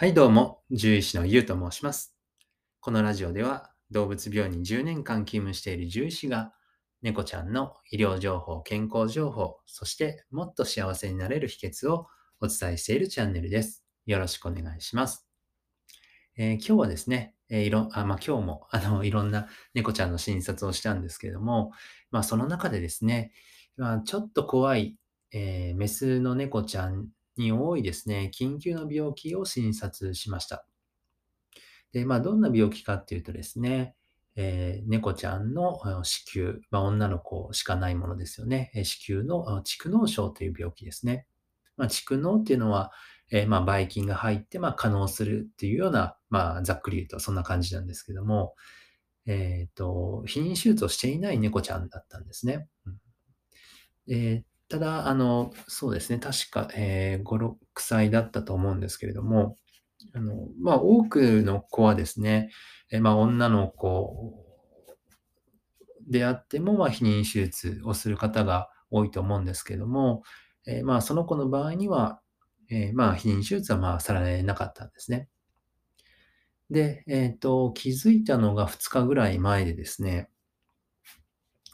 はい、どうも、獣医師のゆうと申します。このラジオでは、動物病院に10年間勤務している獣医師が、猫ちゃんの医療情報、健康情報、そしてもっと幸せになれる秘訣をお伝えしているチャンネルです。よろしくお願いします。えー今日はですね、えーいろあまあ、今日もあのいろんな猫ちゃんの診察をしたんですけれども、まあ、その中でですね、まあ、ちょっと怖い、えーメスの猫ちゃんに多いですね、緊急の病気を診察しました。で、まあ、どんな病気かっていうとですね、えー猫ちゃんの子宮、まあ、女の子しかないものですよね。子宮の蓄膿症という病気ですね。まあ、蓄膿っていうのは、えーまあ、ばい菌が入って、まあ、可能するっていうような、まあ、ざっくり言うとそんな感じなんですけども、えっと、避妊手術をしていない猫ちゃんだったんですね。うんえただ、あの、そうですね、確か、えー5、6歳だったと思うんですけれども、あの、まあ、多くの子はですね、え、まあ、女の子であっても、まあ、避妊手術をする方が多いと思うんですけども、え、まあ、その子の場合には、え、まあ、避妊手術は、まあ、されなかったんですね。で、えっと、気づいたのが2日ぐらい前でですね、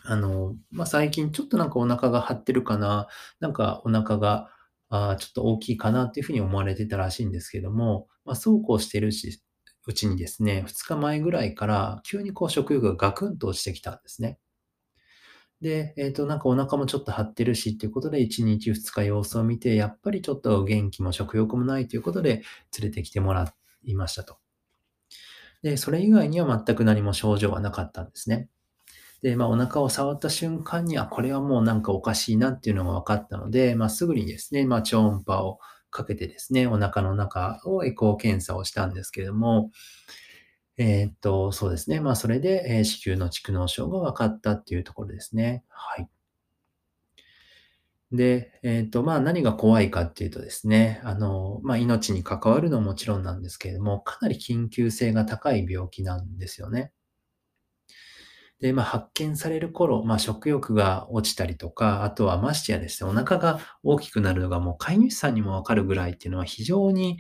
あの、まあ、最近ちょっとなんかお腹が張ってるかな、なんかお腹が、あちょっと大きいかなっていうふうに思われてたらしいんですけども、まあ、そうこうしてるしうちにですね、2日前ぐらいから急にこう食欲がガクンと落ちてきたんですね。で、えっと、なんかお腹もちょっと張ってるしっていうことで、1日2日様子を見て、やっぱりちょっと元気も食欲もないということで連れてきてもらいましたと。で、それ以外には全く何も症状はなかったんですね。で、まあ、お腹を触った瞬間に、あ、これはもうなんかおかしいなっていうのが分かったので、まあ、すぐにですね、まあ、超音波をかけてですね、お腹の中をエコー検査をしたんですけれども、えーっと、そうですね。まあ、それで、えー子宮の蓄膿症が分かったっていうところですね。はい。で、えーっと、まあ、何が怖いかっていうとですね、あの、まあ、命に関わるのはもちろんなんですけれども、かなり緊急性が高い病気なんですよね。で、まあ、発見される頃、まあ、食欲が落ちたりとか、あとはましてやですね、お腹が大きくなるのがもう飼い主さんにもわかるぐらいっていうのは非常に、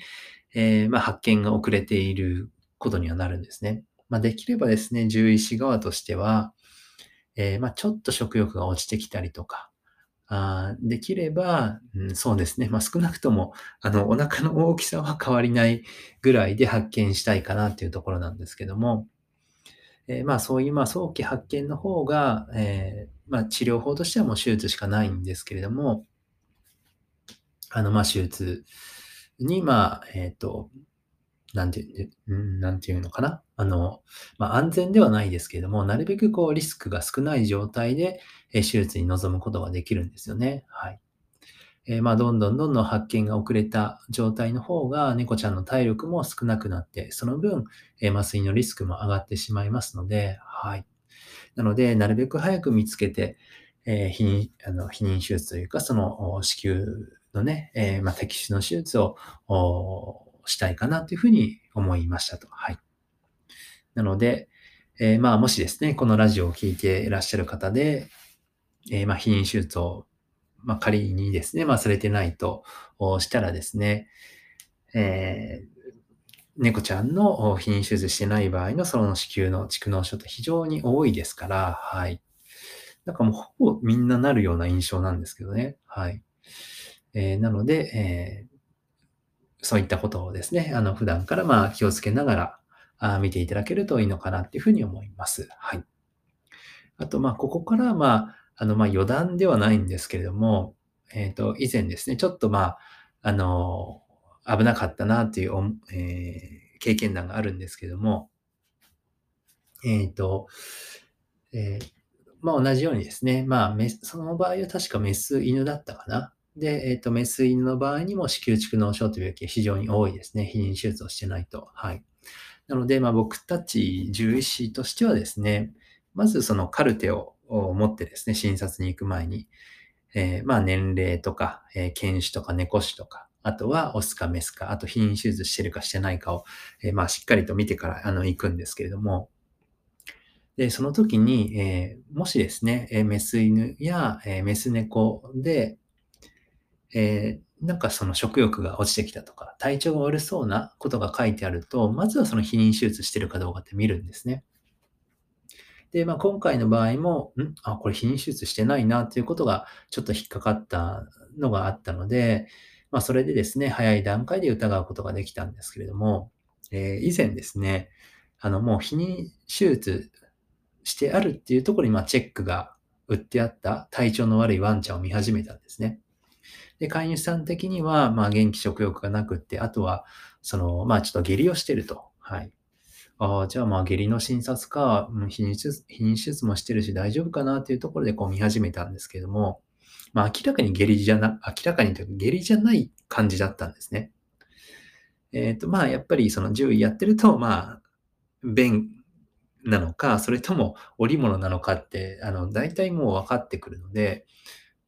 えーまあ、発見が遅れていることにはなるんですね。まあ、できればですね、獣医師側としては、えーまあ、ちょっと食欲が落ちてきたりとか、あできれば、うん、そうですね、まあ、少なくとも、あの、お腹の大きさは変わりないぐらいで発見したいかなっていうところなんですけども、えーまあ、そういう、まあ、早期発見の方が、えーまあ、治療法としてはもう手術しかないんですけれども、あの、まあ、手術に、まあ、えっと、なんていう、うんなんていうのかな。あの、まあ、安全ではないですけれども、なるべくこう、リスクが少ない状態で、手術に臨むことができるんですよね。はい。えーまあ、どんどんどんどん発見が遅れた状態の方が、猫ちゃんの体力も少なくなって、その分、えー麻酔のリスクも上がってしまいますので、はい。なので、なるべく早く見つけて、えー避妊、あの、避妊手術というか、その、お子宮のね、えーまあ、摘出の手術をおしたいかなというふうに思いましたと。はい。なので、えーまあ、もしですね、このラジオを聞いていらっしゃる方で、えーまあ、避妊手術を、まあ、仮にですね、まあ、されてないとしたらですね、えー猫ちゃんのお避妊手術してない場合のその子宮の蓄膿症って非常に多いですから、はい。なんかもうほぼみんななるような印象なんですけどね。はい。えーなので、えーそういったことをですね、あの、普段からまあ気をつけながらあ見ていただけるといいのかなっていうふうに思います。はい。あと、まあ、ここから、まあ、あの、まあ、余談ではないんですけれども、えっと、以前ですね、ちょっと、まあ、あの、危なかったなっていうお、えー経験談があるんですけれども、えっと、えーまあ、同じようにですね、まあ、メスその場合は確かメス犬だったかな。で、えっと、メス犬の場合にも子宮蓄膿症という病気が非常に多いですね。避妊手術をしてないと。はい。なので、まあ、僕たち獣医師としてはですね、まずそのカルテをを持ってですね、診察に行く前に、えーまあ年齢とか、えー犬種とか猫種とか、あとはオスかメスか、あと避妊手術してるかしてないかを、えーまあしっかりと見てからあの行くんですけれども、で、その時に、えーもしですね、えーメス犬や、えーメス猫で、えーなんかその食欲が落ちてきたとか、体調が悪そうなことが書いてあると、まずはその避妊手術してるかどうかって見るんですね。で、まあ、今回の場合も、ん？あ、これ避妊手術してないなということがちょっと引っかかったのがあったので、まあ、それでですね、早い段階で疑うことができたんですけれども、えー以前ですね、あの、もう避妊手術してあるっていうところに、まあ、チェックが売ってあった体調の悪いワンちゃんを見始めたんですね。で、飼い主さん的には、まあ、元気食欲がなくって、あとは、その、まあ、ちょっと下痢をしてると。はい。ああ、じゃあまあ下痢の診察か、うん、避妊手術、避妊手術もしてるし大丈夫かなっていうところでこう見始めたんですけども、まあ明らかに下痢じゃな、明らかにというか下痢じゃない感じだったんですね。えっと、まあやっぱりその獣医やってると、まあ、便なのか、それとも織物なのかって、あの、大体もう分かってくるので、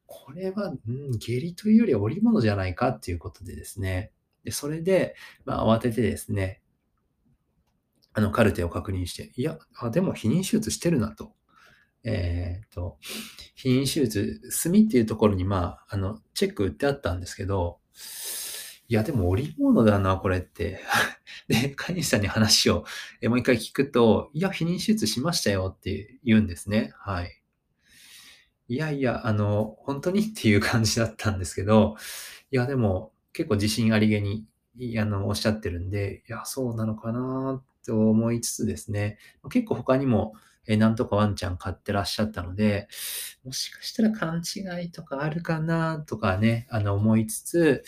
これは、ん、下痢というより織物じゃないかっていうことでですね、で、それで、まあ慌ててですね、あの、カルテを確認して、いや、あ、でも避妊手術してるなと。えっと、避妊手術、炭っていうところに、まあ、あの、チェック売ってあったんですけど、いや、でも織物だな、これって。で、飼い主さんに話をえもう一回聞くと、いや、避妊手術しましたよって言うんですね。はい。いやいや、あの、本当にっていう感じだったんですけど、いや、でも、結構自信ありげに、あの、おっしゃってるんで、いや、そうなのかなと思いつつですね、結構他にも、え、なんとかワンちゃん飼ってらっしゃったので、もしかしたら勘違いとかあるかなとかね、あの、思いつつ、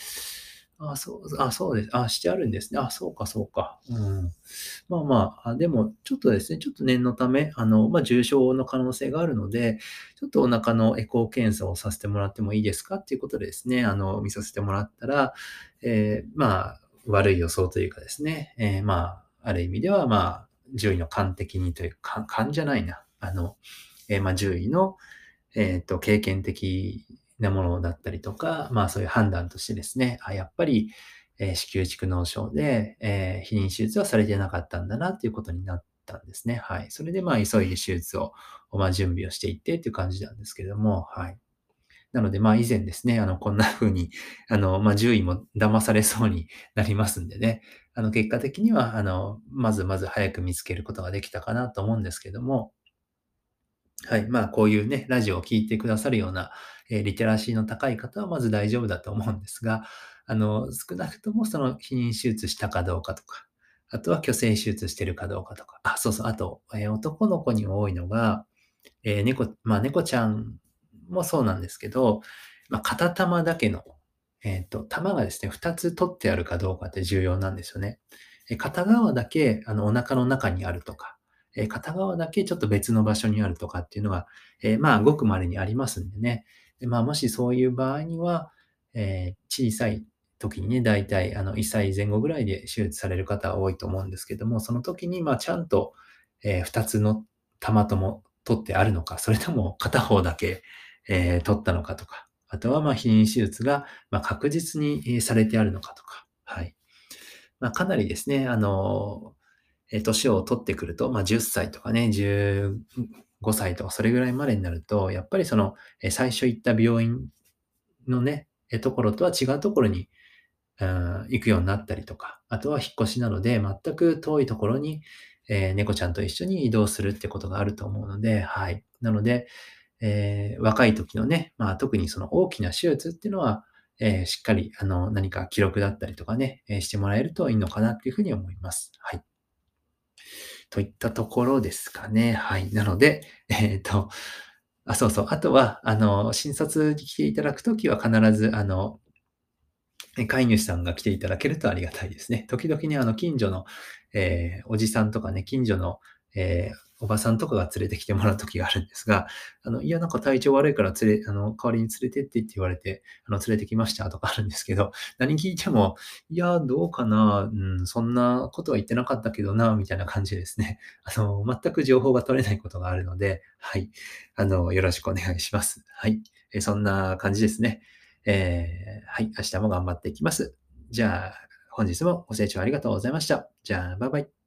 あ、そう、あ、そうです。あ、してあるんですね。あ、そうかそうか。うん。まあまあ、あ、でもちょっとですね、ちょっと念のため、あの、ま、重症の可能性があるので、ちょっとお腹のエコー検査をさせてもらってもいいですかっていうことでですね、あの、見させてもらったら、ええ、まあ、悪い予想というかですね、ええ、まあ、ある意味では、まあ、獣医の勘的にというか、勘じゃないな。あの、え、まあ、獣医の、えっと、経験的なものだったりとか、まあ、そういう判断としてですね、あ、やっぱり、え、子宮蓄膿症で、え、避妊手術はされてなかったんだなっていうことになったんですね。はい。それで、まあ、急いで手術を、まあ、準備をしていってっていう感じなんですけれども、はい。なので、まあ、以前ですね、あの、こんな風に、あの、まあ、獣医も騙されそうになりますんでね、あの、結果的には、あの、まずまず早く見つけることができたかなと思うんですけどもはい。まあ、こういうね、ラジオを聞いてくださるような、え、リテラシーの高い方はまず大丈夫だと思うんですが、あの、少なくともその避妊手術したかどうかとか、あとは去勢手術してるかどうかとか、あ、そうそう、あと、え、男の子に多いのが、え、猫まあ、猫ちゃんもそうなんですけど、まあ、片玉だけの、えっと、玉がですね、2つ取ってあるかどうかって重要なんですよね。え、片側だけ、あの、お腹の中にあるとか、え、片側だけちょっと別の場所にあるとかっていうのが、え、まあ、ごく稀にありますんでね。で、まあ、もしそういう場合には、え、小さい時にね、だいたいあの、1歳前後ぐらいで手術される方は多いと思うんですけども、その時に、まあ、ちゃんと、え、2つの玉とも取ってあるのか、それとも片方だけ、え、取ったのかとか、あとは、ま、避妊手術が、ま、確実に、されてあるのかとか、はい。ま、かなりですね、あの、年を取ってくると、ま、10歳とかね、15歳とかそれぐらいまでになると、やっぱりその、最初行った病院のね、ところとは違うところに、うん、行くようになったりとか、あとは引っ越しなので、全く遠いところに、え、猫ちゃんと一緒に移動するってことがあると思うので、はい。なので、ええ、若い時のね、まあ、特にその大きな手術っていうのは、ええ、しっかりあの、何か記録だったりとかね、え、してもらえるといいのかなっていう風に思います。はい。といったところですかね。はい。なので、えっと、あ、そうそう。あとは、あの、診察に来ていただくときは必ず、あの、飼い主さんが来ていただけるとありがたいですね。時々ね、あの、近所の、ええ、おじさんとかね、近所の、ええ、おばさんとかが連れてきてもらう時があるんですが、あの、いや、なんか体調悪いから連れあの、代わりに連れてってって言われて、あの、連れてきましたとかあるんですけど、何聞いても、いや、どうかな、うん、そんなことは言ってなかったけどな、みたいな感じですね。あの、全く情報が取れないことがあるので、はい。あの、よろしくお願いします。はい。え、そんな感じですね。ええ、はい、明日も頑張っていきます。じゃあ、本日もご清聴ありがとうございました。じゃあ、バイバイ。